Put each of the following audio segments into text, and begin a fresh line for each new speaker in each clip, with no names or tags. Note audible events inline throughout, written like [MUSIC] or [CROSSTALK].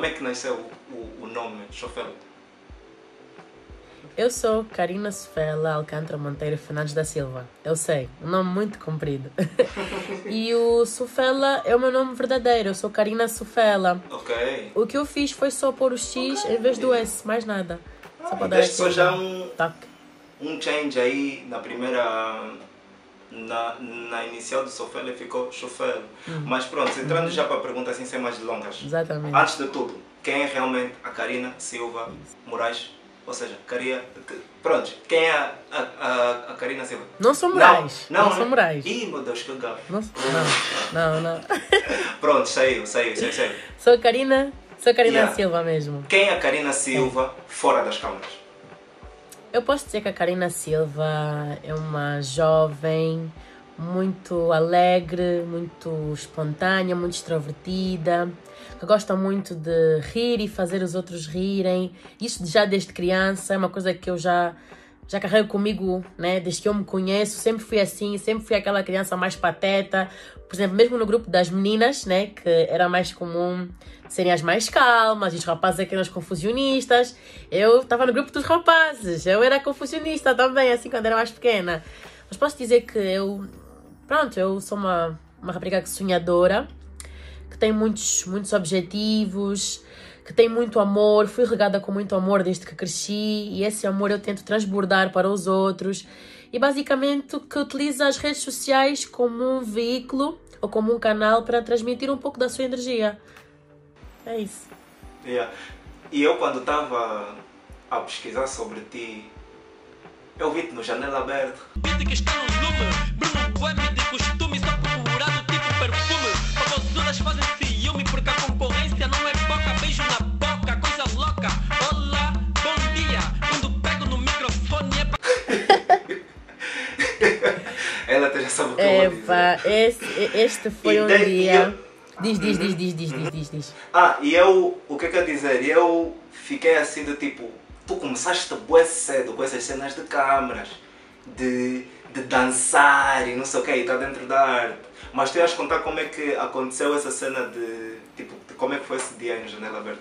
como é que nasceu o, o, nome Chofela?
Eu sou Karina Sofela Alcântara Monteiro Fernandes da Silva. Eu sei, um nome muito comprido. [LAUGHS] e o Sofela é o meu nome verdadeiro. Eu sou Karina Sofela.
Ok.
O que eu fiz foi só pôr o X em vez do S, mais nada. Só para dar
Deste só
aquele
já um, um change aí na primeira. Na, na inicial do Sofela ficou Chofela. Mas pronto, entrando já para a pergunta assim sem mais delongas.
Exatamente.
Antes de tudo, quem é realmente a Karina Silva Moraes? Ou seja, Caria. Pronto, quem é a, a, a, a Karina Silva?
Não sou Moraes.
Não,
Não,
né?
sou Moraes.
Ih, meu Deus, que gato.
Não, não, não, não. [LAUGHS]
Pronto, saiu, saiu, saiu, saiu.
Sou Karina, sou Karina
Yeah.
Silva mesmo.
Quem é a Karina Silva fora das câmaras?
Eu posso dizer que a Karina Silva é uma jovem muito alegre, muito espontânea, muito extrovertida, que gosta muito de rir e fazer os outros rirem. Isso já desde criança é uma coisa que eu já já carrego comigo, né? Desde que eu me conheço, sempre fui assim, sempre fui aquela criança mais pateta. Por exemplo, mesmo no grupo das meninas, né? Que era mais comum serem as mais calmas, os rapazes aqueles confusionistas. Eu estava no grupo dos rapazes, eu era confusionista também, assim, quando era mais pequena. Mas posso dizer que eu, pronto, eu sou uma, uma rapariga sonhadora, que tem muitos, muitos objetivos, que tem muito amor, fui regada com muito amor desde que cresci e esse amor eu tento transbordar para os outros e basicamente que utiliza as redes sociais como um veículo ou como um canal para transmitir um pouco da sua energia. É isso.
Yeah. E eu, quando estava a pesquisar sobre ti, eu vi-te no Janela Aberta.
Epa, esse, este foi
E
um dia.
eu-
Diz, diz, diz, diz, diz, diz, diz, diz.
Ah, e eu, o que é que eu dizer? Eu fiquei assim do tipo, tu começaste bué cedo com essas cenas de câmaras, de, de dançar e não sei o que, e está dentro da arte. Mas tu ias contar como é que aconteceu essa cena de, tipo, de como é que foi esse dia no Janela Aberta?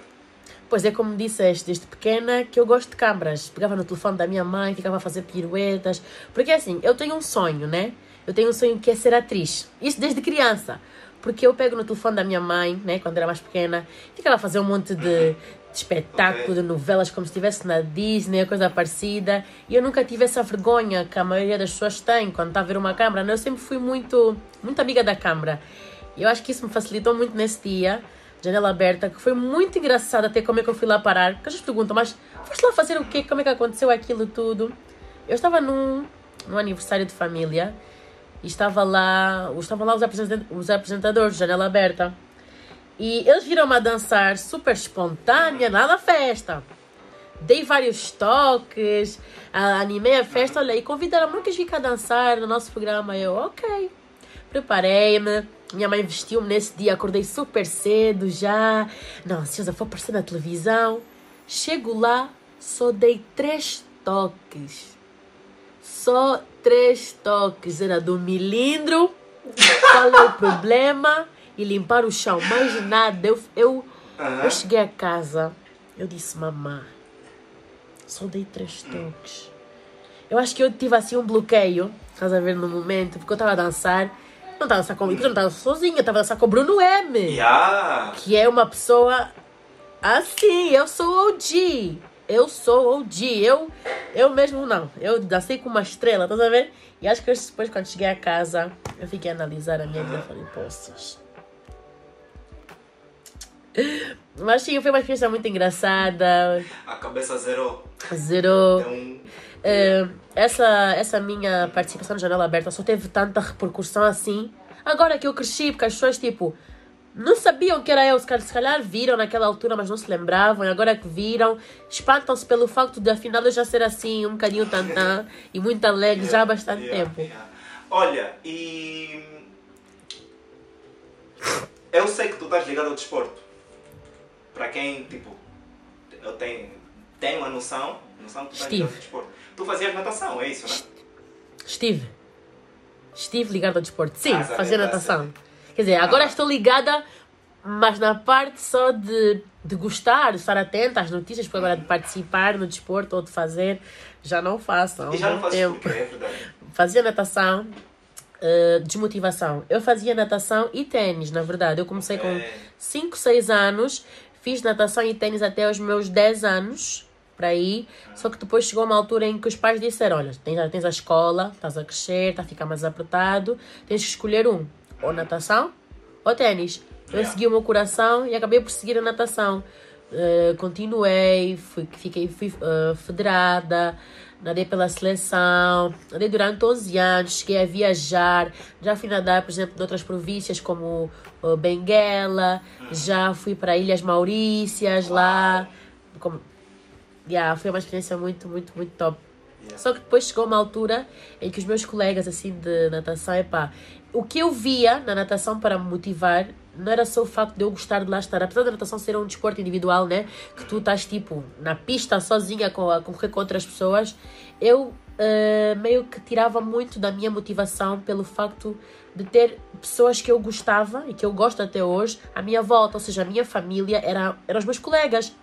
Pois é, como disseste, desde pequena que eu gosto de câmaras. Pegava no telefone da minha mãe, ficava a fazer piruetas. Porque assim, eu tenho um sonho, né? Eu tenho um sonho que é ser atriz. Isso desde criança. Porque eu pego no telefone da minha mãe, né? Quando era mais pequena, ficava a fazer um monte de, de espetáculo, de novelas, como se estivesse na Disney, coisa parecida. E eu nunca tive essa vergonha que a maioria das pessoas tem quando está a ver uma câmara. né? Eu sempre fui muito, muito amiga da câmara. E eu acho que isso me facilitou muito nesse dia janela aberta, que foi muito engraçado até como é que eu fui lá parar. Porque as pessoas perguntam, mas foste lá fazer o quê? Como é que aconteceu aquilo tudo? Eu estava num, num aniversário de família estava lá, estavam lá os apresenta- os apresentadores janela aberta. E eles viram-me a dançar super espontânea, nada festa. Dei vários toques, animei a festa, olha, e convidaram-me, quis vir cá dançar no nosso programa. Eu, ok. Preparei-me. Minha mãe vestiu-me nesse dia, acordei super cedo já. Não, ansiosa, vou aparecer na televisão. Chego lá, só dei três toques. Só três toques. Era do milindro, qual é o problema e limpar o chão. Mais nada. Eu, eu, eu cheguei a casa, eu disse, mamãe, só dei três toques. Eu acho que eu tive assim um bloqueio, estás a ver no momento, porque eu estava a dançar. Não estava a dançar eu não estava sozinha, estava a dançar com o Bruno M.
Yeah.
Que é uma pessoa assim, eu sou OG. Eu sou OG. Eu, eu mesmo não. Eu dancei com uma estrela, a ver? E acho que depois, quando cheguei a casa, eu fiquei a analisar a minha vida e falei, poças. Mas sim, foi uma experiência muito engraçada.
A cabeça zerou.
Zerou.
Um...
Eh, essa, essa minha participação no Janela Aberta só teve tanta repercussão assim. Agora que eu cresci, porque as pessoas, tipo, não sabiam que era eu. Se calhar, viram naquela altura, mas não se lembravam. E agora que viram, espantam-se pelo facto de, afinal, eu já ser assim, um bocadinho tantã e muito alegre já há bastante
Yeah,
tempo.
yeah. Olha, e. Eu sei que tu estás ligado ao desporto. Para quem, tipo, eu tenho, tenho a noção, noção que tu estás ligado ao desporto. Tu fazias natação, é isso, né?
Estive. Estive ligada ao desporto. Sim,
Ah,
fazia natação. Quer dizer, agora
Ah.
estou ligada Mas na parte só de, de gostar, de estar atenta às notícias, porque agora de participar no desporto ou de fazer, já não faço. há um
E já não fazes
tempo.
porque é verdade.
Fazia natação, eh, desmotivação. Eu fazia natação e ténis, na verdade. Eu comecei com
É.
5, 6 anos, fiz natação e ténis até os meus 10 anos, para aí. Só que depois chegou uma altura em que os pais disseram: Olha, tens, tens a escola, estás a crescer, está a ficar mais apertado, tens que escolher um, ou natação ou ténis. Eu segui o meu coração e acabei por seguir a natação. Eh, continuei, fui, fiquei fui, eh, federada, nadei pela seleção, nadei durante 11 anos, cheguei a viajar, já fui nadar, por exemplo, em outras províncias como eh, Benguela, já fui para Ilhas Maurícias lá. Como, yeah, foi uma experiência muito, muito, muito top.
Yeah.
Só que depois chegou uma altura em que os meus colegas assim de natação, epá, o que eu via na natação para me motivar não era só o facto de eu gostar de lá estar, apesar da natação ser um desporto individual, né? Que tu estás tipo na pista sozinha com, a concorrer com outras pessoas, eu eh, meio que tirava muito da minha motivação pelo facto de ter pessoas que eu gostava e que eu gosto até hoje à minha volta, ou seja, a minha família era, eram os meus colegas.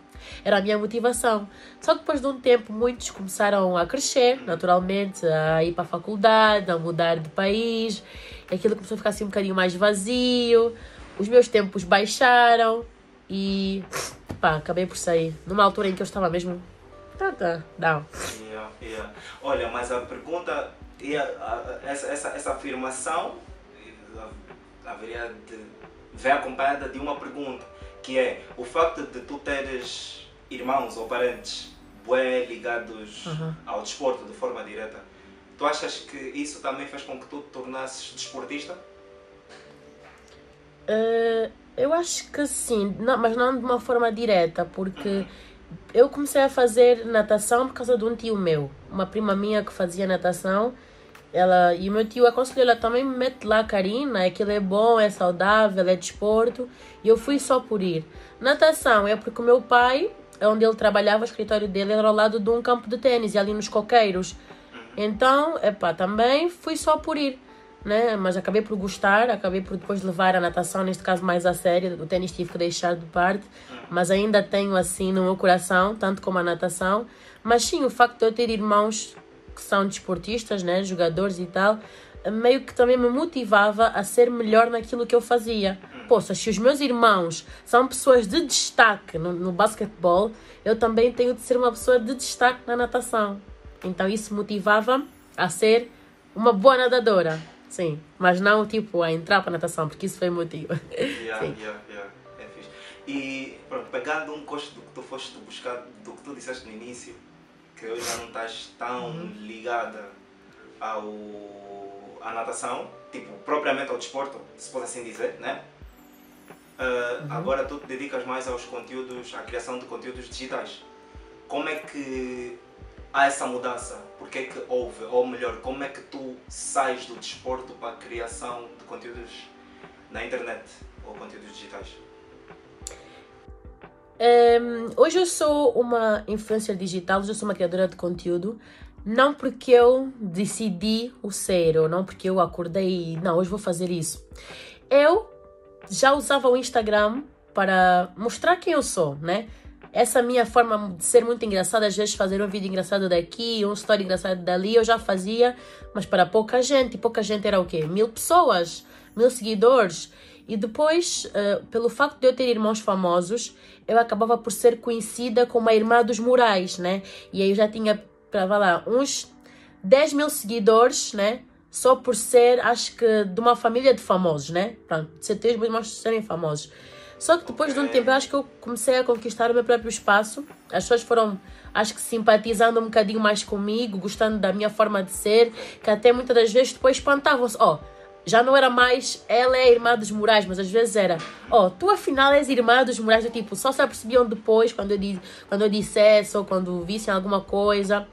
Era a minha motivação. Só que depois de um tempo, muitos começaram a crescer, naturalmente, a ir para a faculdade, a mudar de país. Aquilo começou a ficar assim um bocadinho mais vazio. Os meus tempos baixaram e pá, acabei por sair. Numa altura em que eu estava mesmo. Tá, tá, down.
Yeah, yeah. Olha, mas a pergunta, e a- essa, essa, essa afirmação haveria de ver acompanhada de uma pergunta, que é o facto de tu teres irmãos ou parentes bué ligados
Uhum.
ao desporto de forma direta, tu achas que isso também fez com que tu te tornasses desportista?
Eh, eu acho que sim, não, mas não de uma forma direta, porque eu comecei a fazer natação por causa de um tio meu, uma prima minha que fazia natação. Ela, e o meu tio aconselhou ela também me mete lá, Karina, aquilo é bom, é saudável, é desporto. E eu fui só por ir. Natação é porque o meu pai, onde ele trabalhava, o escritório dele era ao lado de um campo de ténis, e ali nos coqueiros. Então, epá, também fui só por ir, né? Mas acabei por gostar, acabei por depois levar a natação, neste caso, mais a sério. O ténis tive que deixar de parte, mas ainda tenho assim no meu coração, tanto como a natação. Mas sim, o facto de eu ter irmãos que são desportistas, né? Jogadores e tal, meio que também me motivava a ser melhor naquilo que eu fazia. Poxa, se os meus irmãos são pessoas de destaque no, no basquetebol, eu também tenho de ser uma pessoa de destaque na natação. Então isso motivava a ser uma boa nadadora. Sim, mas não tipo a entrar para a natação, porque isso foi motivo.
Yeah,
Sim.
yeah, yeah. É fixe. E pronto, pegando um costo do que tu foste buscar, do que tu disseste no início, que hoje já não estás tão
Uhum.
ligada ao, à natação, tipo, propriamente ao desporto, se pode assim dizer, né? Ah,
Uhum.
Agora tu te dedicas mais aos conteúdos, à criação de conteúdos digitais. Como é que há essa mudança? Porque é que houve? Ou melhor, como é que tu sais do desporto para a criação de conteúdos na internet ou conteúdos digitais?
Ehm, hoje eu sou uma influencer digital, hoje eu sou uma criadora de conteúdo. Não porque eu decidi o ser, ou não porque eu acordei e não, hoje vou fazer isso. Eu já usava o Instagram para mostrar quem eu sou, né? Essa minha forma de ser muito engraçada, às vezes fazer um vídeo engraçado daqui, um story engraçado dali, eu já fazia, mas para pouca gente. E pouca gente era o quê? Mil pessoas, mil seguidores. E depois, eh, pelo facto de eu ter irmãos famosos, eu acabava por ser conhecida como a irmã dos Morais, né? E aí eu já tinha, para lá, uns 10 mil seguidores, né? Só por ser, acho que, de uma família de famosos, né? Pronto, de ser meus irmãos serem famosos. Só que depois de um tempo, eu acho que eu comecei a conquistar o meu próprio espaço. As pessoas foram, acho que, simpatizando um bocadinho mais comigo, gostando da minha forma de ser, que até muitas das vezes depois espantavam-se. Ó, já não era mais ela é irmã dos Moraes, mas às vezes era, ó, tu afinal és irmã dos Moraes, do tipo, só se apercebiam depois quando eu, di- quando eu dissesse ou quando vissem alguma coisa.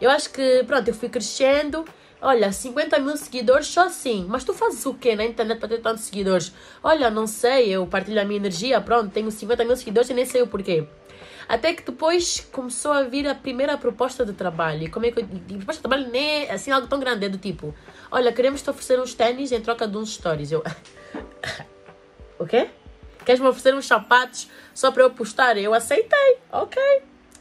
Eu acho que, pronto, eu fui crescendo. Olha, 50 mil seguidores só assim. Mas tu fazes o quê na internet para ter tantos seguidores? Olha, não sei, eu partilho a minha energia, pronto, tenho 50 mil seguidores e nem sei o porquê. Até que depois começou a vir a primeira proposta de trabalho. E como é que eu. Proposta de trabalho nem é assim algo tão grande, é do tipo: Olha, queremos te oferecer uns ténis em troca de uns stories. Eu. [LAUGHS] o quê? Queres me oferecer uns sapatos só para eu postar? Eu aceitei, ok.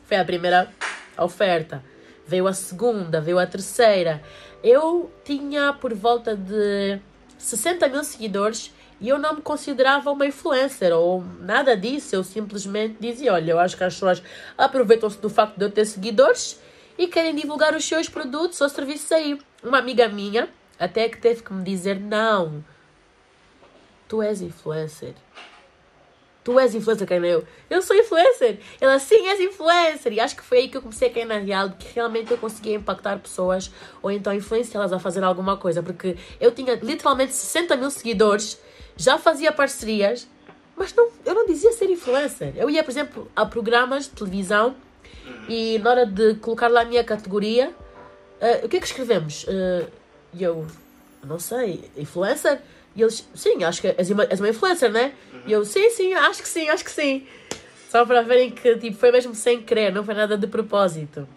Foi a primeira oferta. Veio a segunda, veio a terceira. Eu tinha por volta de 60 mil seguidores e eu não me considerava uma influencer ou nada disso. Eu simplesmente dizia: Olha, eu acho que as pessoas aproveitam-se do facto de eu ter seguidores e querem divulgar os seus produtos ou serviços aí. Uma amiga minha até que teve que me dizer: Não, tu és influencer. Tu és influencer, Kaina. Eu, eu sou influencer. Ela, sim, és influencer. E acho que foi aí que eu comecei a cair na real que realmente eu conseguia impactar pessoas ou então influenciá-las a fazer alguma coisa. Porque eu tinha literalmente 60 mil seguidores, já fazia parcerias, mas não, eu não dizia ser influencer. Eu ia, por exemplo, a programas de televisão e na hora de colocar lá a minha categoria, eh, o que é que escrevemos? E eu, não sei, influencer? E eles, sim, acho que és uma, és uma influencer, né? E eu, sim, sim, acho que sim, acho que sim. Só para verem que tipo, foi mesmo sem querer, não foi nada de propósito.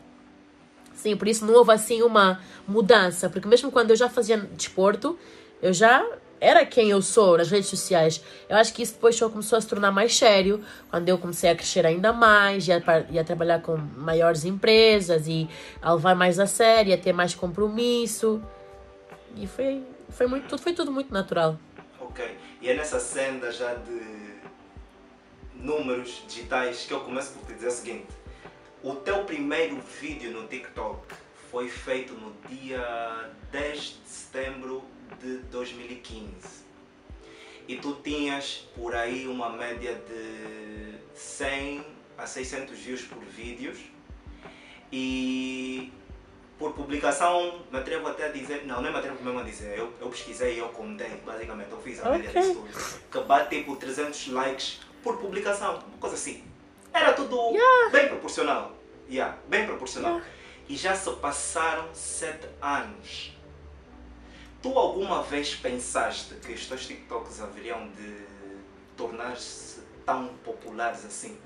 Sim, por isso não houve assim uma mudança, porque mesmo quando eu já fazia desporto, eu já era quem eu sou nas redes sociais. Eu acho que isso depois só começou a se tornar mais sério, quando eu comecei a crescer ainda mais, e a, e a trabalhar com maiores empresas, e a levar mais a sério, a ter mais compromisso. E foi, foi, muito, foi tudo muito natural.
Ok. E é nessa senda já de números digitais que eu começo por te dizer o seguinte. O teu primeiro vídeo no TikTok foi feito no dia 10 de setembro de 2015. E tu tinhas por aí uma média de 100 a 600 views por vídeos. E por publicação, me atrevo até a dizer, não, nem me atrevo mesmo a dizer, eu, eu pesquisei e eu contei, basicamente, eu fiz a média disso tudo, que bate tipo 300 likes por publicação, uma coisa assim. Era tudo bem proporcional, yeah, bem proporcional. E já se passaram 7 anos. Tu alguma vez pensaste que os teus TikToks haveriam de tornar-se tão populares assim?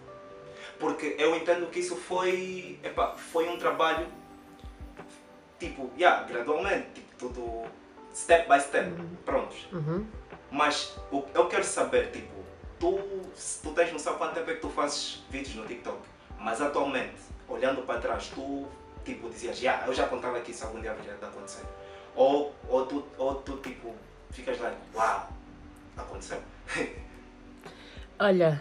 Porque eu entendo que isso foi, epá, foi um trabalho tipo, yeah, gradualmente, tipo, tudo step by step, prontos.
Uhum.
Mas o- eu quero saber, tipo, tu, se tu tens noção quanto tempo é que tu fazes vídeos no TikTok, mas atualmente, olhando para trás, tu tipo dizias, yeah, eu já contava que isso algum dia de acontecer. Ou, ou, tu, ou tu tipo ficas lá, uau, aconteceu. [LAUGHS]
Olha,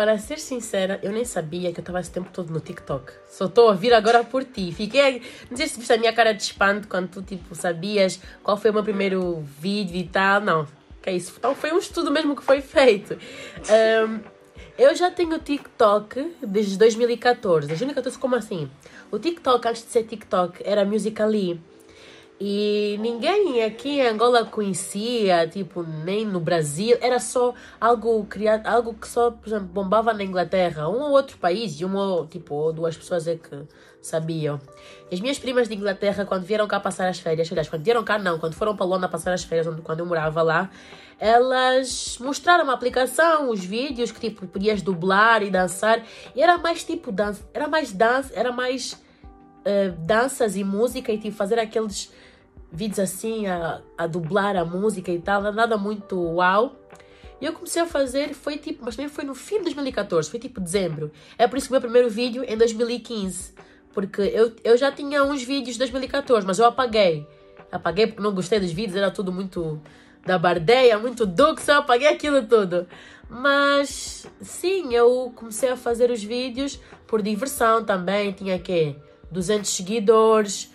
para ser sincera, eu nem sabia que eu estava esse tempo todo no TikTok. Só estou a ouvir agora por ti. Fiquei. Não sei se viste a minha cara de espanto quando tu tipo, sabias qual foi o meu primeiro vídeo e tal. Não. Que é isso? Então foi um estudo mesmo que foi feito. Ahm, eu já tenho TikTok desde 2014. 2014, como assim? O TikTok, antes de ser TikTok, era Musical.ly. E ninguém aqui em Angola conhecia, tipo, nem no Brasil. Era só algo criado, algo que só, por exemplo, bombava na Inglaterra. Um ou outro país, e uma tipo, ou duas pessoas é que sabiam. E as minhas primas de Inglaterra, quando vieram cá passar as férias, aliás, quando vieram cá não, quando foram para Londres passar as férias, onde, quando eu morava lá, elas mostraram a aplicação, os vídeos que, tipo, podias dublar e dançar. E era mais, tipo, dança, era mais dança, era mais eh, danças e música e, tipo, fazer aqueles vídeos assim a, a dublar a música e tal, nada muito uau. E eu comecei a fazer, foi tipo, mas também foi no fim de 2014, foi tipo dezembro. É por isso que o meu primeiro vídeo em 2015. Porque eu, eu já tinha uns vídeos de 2014, mas eu apaguei. Apaguei porque não gostei dos vídeos, era tudo muito da bardeia, muito dux, eu apaguei aquilo tudo. Mas sim, eu comecei a fazer os vídeos por diversão também, tinha que 200 seguidores.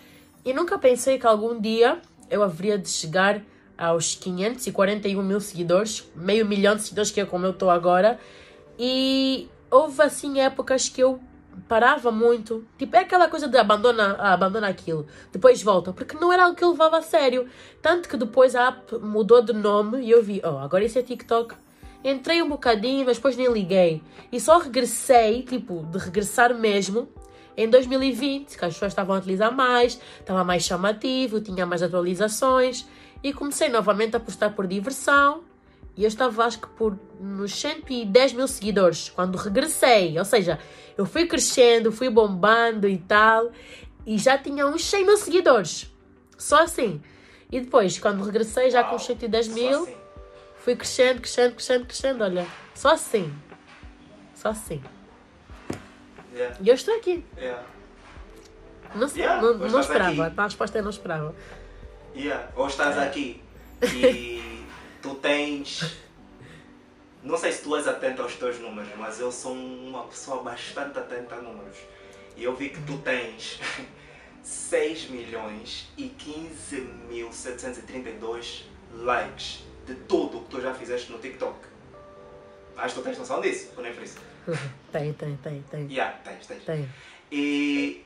E nunca pensei que algum dia eu haveria de chegar aos 541 mil seguidores, meio milhão de seguidores, que é como eu estou agora. E houve assim épocas que eu parava muito. Tipo, é aquela coisa de abandona, abandona aquilo, depois volta, porque não era algo que eu levava a sério. Tanto que depois a app mudou de nome e eu vi, oh, agora isso é TikTok. Entrei um bocadinho, mas depois nem liguei. E só regressei, tipo, de regressar mesmo, em 2020, que as pessoas estavam a utilizar mais, estava mais chamativo, tinha mais atualizações. E comecei novamente a postar por diversão. E eu estava, acho que, por nos 110 mil seguidores quando regressei. Ou seja, eu fui crescendo, fui bombando e tal. E já tinha uns 100 mil seguidores. Só assim. E depois, quando regressei, já com os 110
só
mil,
assim.
fui crescendo, crescendo, crescendo, crescendo, olha. Só assim. Só assim. E eu estou aqui. Não,
Yeah,
não, não esperava.
aqui.
A resposta é não esperava.
Yeah. Ou estás aqui e [LAUGHS] tu tens. Não sei se tu és atento aos teus números, mas eu sou uma pessoa bastante atenta a números. E eu vi que tu tens [LAUGHS] 6 milhões e 15 mil 732 likes de tudo o que tu já fizeste no TikTok. Acho que tu tens noção disso, ou nem por isso? [LAUGHS]
Tem, tem, tem, tem.
Yeah, tens, tens.
Tem.
E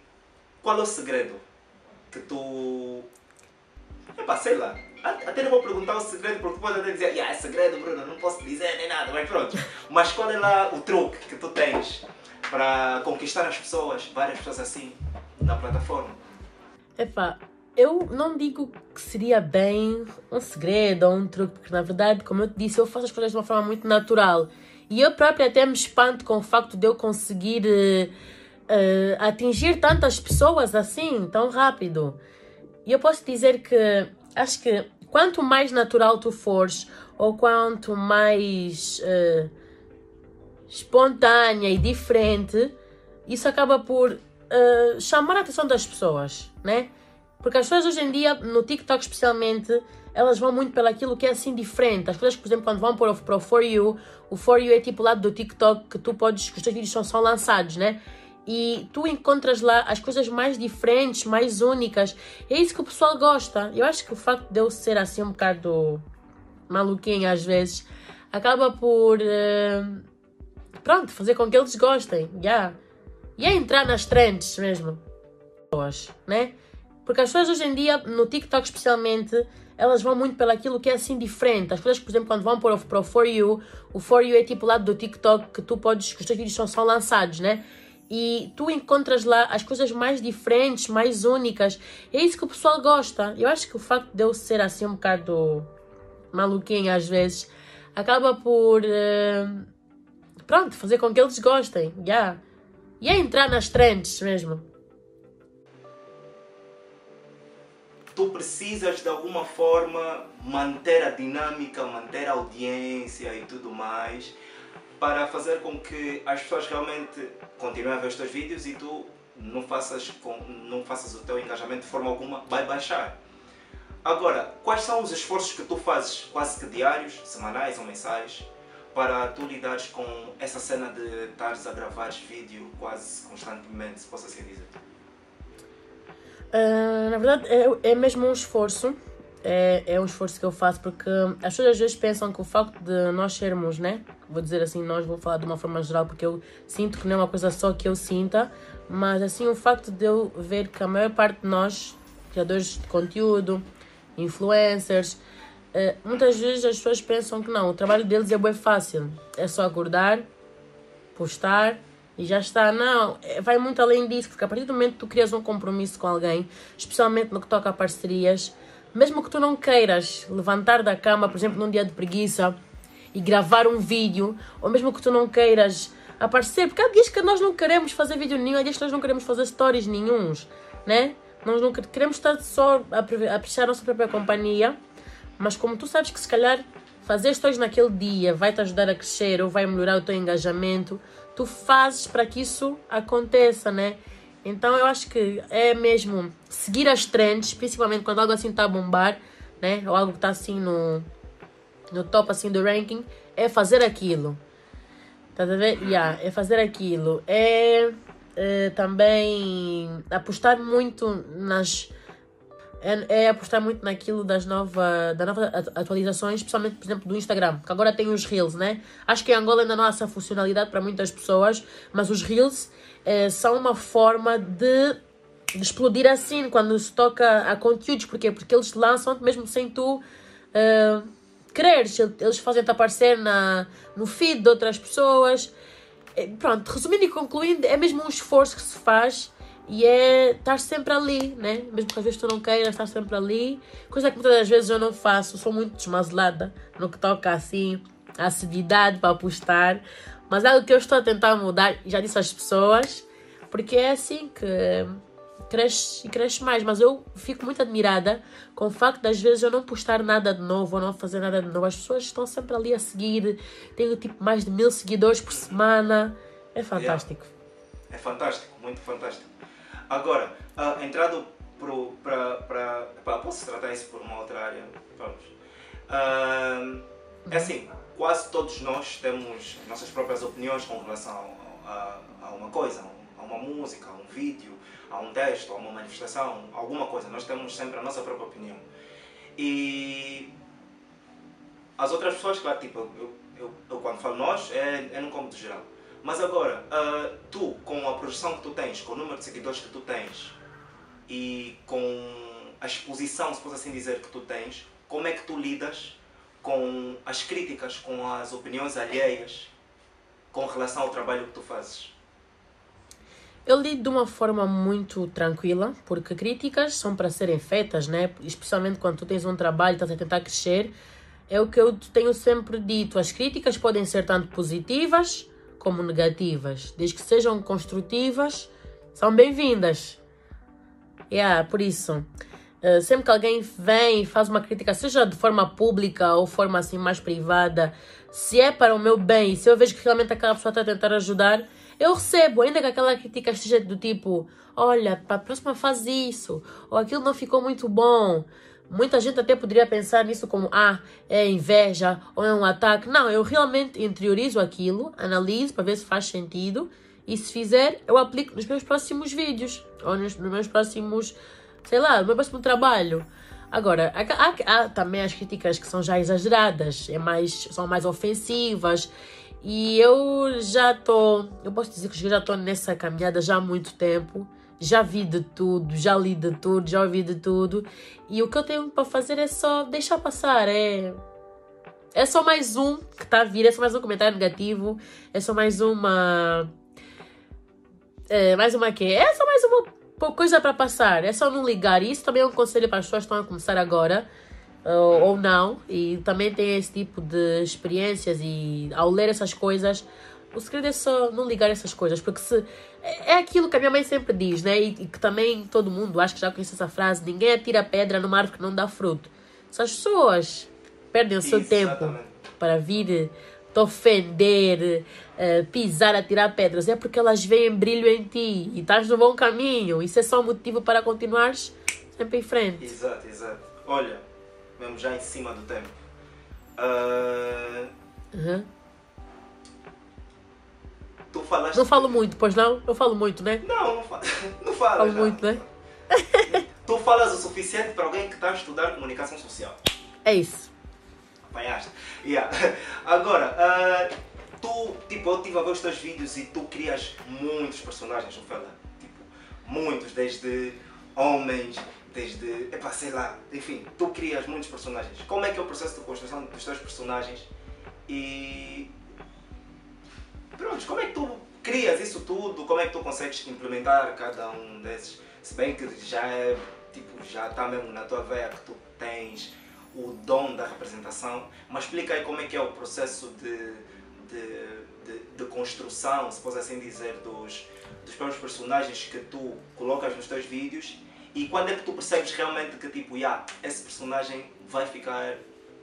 qual é o segredo que tu. Epá, sei lá. Até não vou perguntar o segredo porque pode até dizer, yeah, é segredo, Bruno, não posso dizer nem nada, mas pronto. Mas qual é lá o truque que tu tens para conquistar as pessoas, várias pessoas assim, na plataforma?
Epá, eu não digo que seria bem um segredo ou um truque, porque na verdade, como eu te disse, eu faço as coisas de uma forma muito natural. E eu própria até me espanto com o facto de eu conseguir eh, eh, atingir tantas pessoas assim, tão rápido. E eu posso dizer que acho que quanto mais natural tu fores, ou quanto mais eh, espontânea e diferente, isso acaba por chamar a atenção das pessoas, né? Porque as pessoas hoje em dia, no TikTok especialmente, elas vão muito pelaquilo que é assim diferente. As coisas, por exemplo, quando vão para o, For You, o For You é tipo o lado do TikTok que tu podes, que os teus vídeos são, são lançados, né? E tu encontras lá as coisas mais diferentes, mais únicas. É isso que o pessoal gosta. Eu acho que o facto de eu ser assim um bocado maluquinha às vezes, acaba por, eh, pronto, fazer com que eles gostem, yeah. E é entrar nas trends mesmo, né? Porque as pessoas hoje em dia, no TikTok especialmente, elas vão muito pelaquilo que é assim diferente. As coisas, por exemplo, quando vão para o, para o For You, o For You é tipo o lado do TikTok que tu podes, que os teus vídeos são, são lançados, né? E tu encontras lá as coisas mais diferentes, mais únicas. É isso que o pessoal gosta. Eu acho que o facto de eu ser assim um bocado maluquinha às vezes, acaba por, eh, pronto, fazer com que eles gostem, yeah. E é entrar nas trends mesmo.
Tu precisas de alguma forma manter a dinâmica, manter a audiência e tudo mais para fazer com que as pessoas realmente continuem a ver os teus vídeos e tu não faças, com, não faças o teu engajamento de forma alguma, vai baixar. Agora, quais são os esforços que tu fazes quase que diários, semanais ou mensais, para tu lidares com essa cena de estares a gravar vídeo quase constantemente, se posso assim dizer?
Ah, na verdade, é, é mesmo um esforço. É, é um esforço que eu faço porque as pessoas às vezes pensam que o facto de nós sermos, né? Vou dizer assim, nós vou falar de uma forma geral porque eu sinto que não é uma coisa só que eu sinta, mas assim, o facto de eu ver que a maior parte de nós, criadores de conteúdo, influencers, eh, muitas vezes as pessoas pensam que não, o trabalho deles é bem fácil. É só acordar, postar e já está. Não, é- vai muito além disso, porque a partir do momento que tu crias um compromisso com alguém, especialmente no que toca a parcerias, mesmo que tu não queiras levantar da cama, por exemplo, num dia de preguiça e gravar um vídeo, ou mesmo que tu não queiras aparecer, porque há dias que nós não queremos fazer vídeo nenhum, há dias que nós não queremos fazer stories nenhuns, né? Nós não quer- queremos estar só a a apreciar a nossa própria companhia, mas como tu sabes que se calhar fazer stories naquele dia vai te ajudar a crescer ou vai melhorar o teu engajamento, tu fazes para que isso aconteça, né? Então eu acho que é mesmo seguir as trends, principalmente quando algo assim está a bombar, né? Ou algo que está assim no, no top assim do ranking, é fazer aquilo. Estás a ver? Yeah, é fazer aquilo. É, eh, também apostar muito nas. É, é apostar muito naquilo das nova, da nova atu- atualizações, especialmente, por exemplo, do Instagram, que agora tem os Reels, né? Acho que em Angola ainda não há essa funcionalidade para muitas pessoas, mas os Reels eh, são uma forma de, de explodir assim quando se toca a conteúdos. Porquê? Porque eles lançam mesmo sem tu eh, quereres. Eles fazem-te aparecer na, no feed de outras pessoas. Eh, Pronto, resumindo e concluindo, é mesmo um esforço que se faz e é estar sempre ali, né? Mesmo que às vezes tu não queiras estar sempre ali. Coisa que muitas das vezes eu não faço, sou muito desmazelada no que toca assim, a assiduidade para postar. Mas é algo que eu estou a tentar mudar, já disse às pessoas, porque é assim que cresce e cresce mais. Mas eu fico muito admirada com o facto das vezes eu não postar nada de novo ou não fazer nada de novo. As pessoas estão sempre ali a seguir. Tenho tipo mais de mil seguidores por semana. É fantástico.
É fantástico, muito fantástico. Agora, ah, entrado para. Posso tratar isso por uma outra área? Vamos. Ah, é assim, quase todos nós temos nossas próprias opiniões com relação a, a uma coisa, a uma música, a um vídeo, a um texto, a uma manifestação, alguma coisa. Nós temos sempre a nossa própria opinião. E as outras pessoas, claro, tipo, eu, eu, eu quando falo nós, é, é no cômodo geral. Mas agora, uh, tu, com a projeção que tu tens, com o número de seguidores que tu tens e com a exposição, se posso assim dizer, que tu tens, como é que tu lidas com as críticas, com as opiniões alheias com relação ao trabalho que tu fazes?
Eu lido de uma forma muito tranquila, porque críticas são para serem feitas, né? Especialmente quando tu tens um trabalho, estás a tentar crescer. É o que eu tenho sempre dito. As críticas podem ser tanto positivas como negativas, desde que sejam construtivas, são bem-vindas. Yeah, por isso, uh, sempre que alguém vem e faz uma crítica, seja de forma pública ou forma assim mais privada, se é para o meu bem, se eu vejo que realmente aquela pessoa está a tentar ajudar, eu recebo, ainda que aquela crítica esteja do tipo, olha, para a próxima faz isso, ou aquilo não ficou muito bom, Muita gente até poderia pensar nisso como, ah, é inveja ou é um ataque. Não, eu realmente interiorizo aquilo, analiso para ver se faz sentido e se fizer, eu aplico nos meus próximos vídeos ou nos, nos meus próximos, sei lá, no meu próximo trabalho. Agora, há, há, há, também as críticas que são já exageradas, é mais, são mais ofensivas. E eu já estou, eu posso dizer que já estou nessa caminhada já há muito tempo já vi de tudo, já li de tudo, já ouvi de tudo. E o que eu tenho para fazer é só deixar passar. É, é só mais um que está a vir, é só mais um comentário negativo, é só mais uma. É, mais uma quê? É só mais uma coisa para passar. É só não ligar. Isso também é um conselho para as pessoas que estão a começar agora. Ou, ou não, e também tem esse tipo de experiências. E ao ler essas coisas, o segredo é só não ligar essas coisas, porque se é, aquilo que a minha mãe sempre diz, né? E, e, que também todo mundo acho que já conhece essa frase: ninguém atira pedra numa árvore que não dá fruto. Se as pessoas perdem o seu tempo para vir te ofender, uh, pisar, atirar pedras, é porque elas veem brilho em ti e estás no bom caminho. Isso é só motivo para continuares sempre em frente.
Exato, exato. Olha, mesmo já em cima do tempo. Uh...
Uhum.
Tu falaste.
Não falo muito, pois não? Eu falo muito, né?
Não, não, fa... [LAUGHS] não.
Falo já. muito, né? [LAUGHS]
tu falas o suficiente para alguém que está a estudar comunicação social.
É isso.
Apanhaste. Yeah. [LAUGHS] Agora, uh, tu, tipo, eu estive a ver os teus vídeos e tu crias muitos personagens, não fala? Tipo, muitos, desde homens, desde. Epá, sei lá, enfim, tu crias muitos personagens. Como é que é o processo de construção dos teus personagens? E Pronto, como é que tu crias isso tudo? Como é que tu consegues implementar cada um desses? Se bem que já é, tipo, já está mesmo na tua veia que tu tens o dom da representação, mas explica aí como é que é o processo de, de, de, de construção, se posso assim dizer, dos, dos próprios personagens que tu colocas nos teus vídeos e quando é que tu percebes realmente que tipo, yeah, esse personagem vai ficar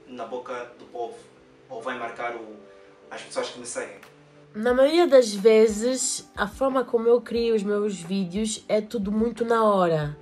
na boca do povo ou vai marcar o, as pessoas que me seguem?
Na maioria das vezes, a forma como eu crio os meus vídeos é tudo muito na hora.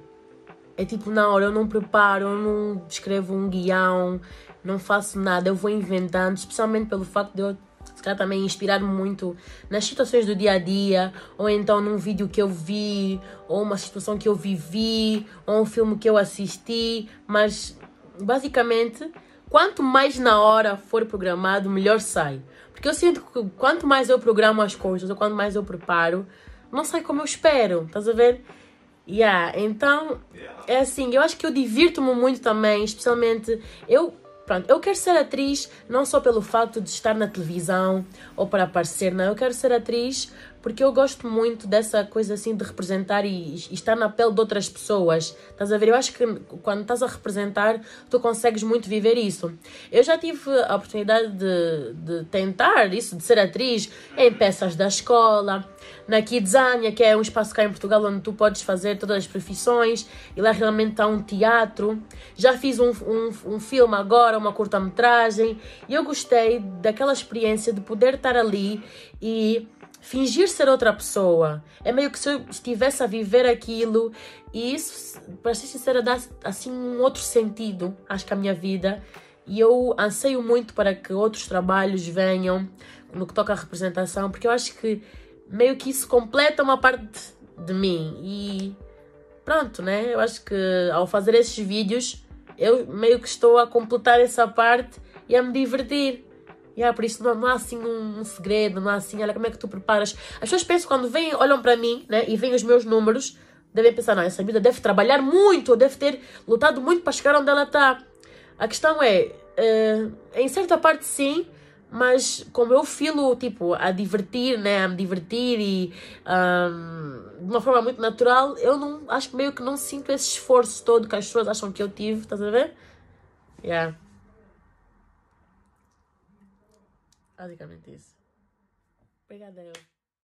É tipo na hora, eu não preparo, eu não escrevo um guião, não faço nada, eu vou inventando, especialmente pelo facto de eu se calhar também inspirar-me muito nas situações do dia a dia, ou então num vídeo que eu vi, ou uma situação que eu vivi, ou um filme que eu assisti, mas basicamente, quanto mais na hora for programado, melhor sai. Porque eu sinto que quanto mais eu programo as coisas, ou quanto mais eu preparo, não sai como eu espero, estás a ver? Yeah, então, é assim, eu acho que eu divirto-me muito também, especialmente, eu Pronto, eu quero ser atriz não só pelo fato de estar na televisão ou para aparecer, não. Eu quero ser atriz porque eu gosto muito dessa coisa assim de representar e, e, estar na pele de outras pessoas. Estás a ver? Eu acho que quando estás a representar, tu consegues muito viver isso. Eu já tive a oportunidade de, de tentar isso, de ser atriz em peças da escola, na Kidzania, que é um espaço cá em Portugal onde tu podes fazer todas as profissões, e lá realmente há um teatro. Já fiz um, um, um filme agora, uma curta-metragem, e eu gostei daquela experiência de poder estar ali e fingir ser outra pessoa. É meio que se eu estivesse a viver aquilo e isso, para ser sincera, dá assim um outro sentido, acho que a minha vida. E eu anseio muito para que outros trabalhos venham no que toca à representação, porque eu acho que meio que isso completa uma parte de mim. E pronto, né? Eu acho que ao fazer esses vídeos, eu meio que estou a completar essa parte e a me divertir. Yeah, por isso não, não há assim um, um, segredo, não há assim, olha como é que tu preparas. As pessoas pensam quando vêm, olham para mim, né, e veem os meus números, devem pensar, não, essa vida deve trabalhar muito, deve ter lutado muito para chegar onde ela está. A questão é, uh, em certa parte sim, mas como eu filo, tipo, a divertir, né, a me divertir e um, de uma forma muito natural, eu não, acho meio que não sinto esse esforço todo que as pessoas acham que eu tive, estás a ver? Yeah. Basicamente isso. Obrigada eu.